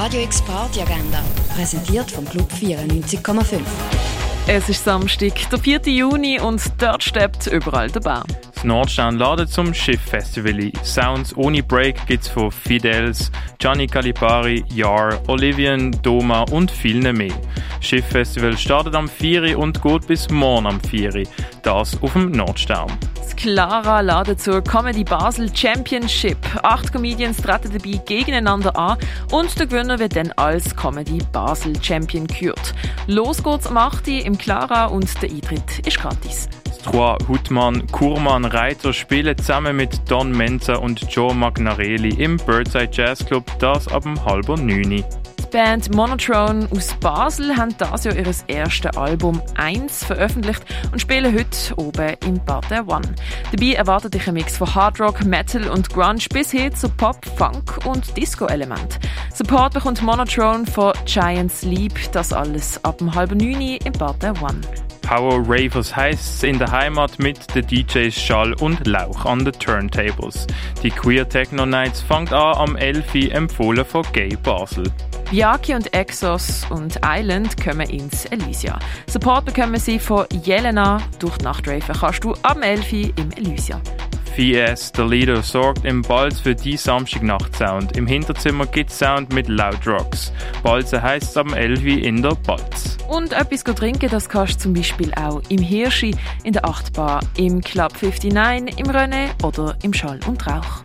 Radio X Party Agenda, präsentiert vom Club 94,5. Es ist Samstag, der 4. Juni und dort steppt überall der Baum. Das Nordstern ladet zum Schiff-Festival ein. Sounds ohne Break gibt's von Fidels, Gianni Calipari, Yar, Olivian, Doma und vielen mehr. Schiff-Festival startet am 4. und geht bis morgen am 4. Das auf dem Nordstern. Das Clara ladet zur Comedy Basel Championship. Acht Comedians treten dabei gegeneinander an und der Gewinner wird dann als Comedy Basel Champion gekürt. Los geht's am 8. im Clara und der Eintritt ist gratis. Trois, Hutmann, Kurman, Reiter spielen zusammen mit Don Menza und Joe Magnarelli im Birdside Jazz Club, das ab dem halber neun. Die Band Monotrone aus Basel haben das Jahr ihr erstes Album 1 veröffentlicht und spielen heute oben im Bar der One. Dabei erwartet dich ein Mix von Hard Rock, Metal und Grunge bis hin zu Pop, Funk und Disco-Element. Support bekommt Monotrone von Giant Sleep, das alles ab dem halben neun im Bar der One. Power Ravers heisst in der Heimat mit den DJs Schall und Lauch an den Turntables. Die Queer Techno Nights fängt an am 11. empfohlen von Gay Basel. Biaki und Exos und Island kommen ins Elysia. Support bekommen sie von Jelena. Durch die Nachtraven kannst du am 11. im Elysia. VS, der Leader, sorgt im Balz für die Samstagnacht-Sound. Im Hinterzimmer gibt's Sound mit Loud Rocks. Balze heisst am 11. in der Balz. Und etwas trinken, das kannst du zum Beispiel auch im Hirschi, in der Achtbar, im Club 59, im René oder im Schall und Rauch.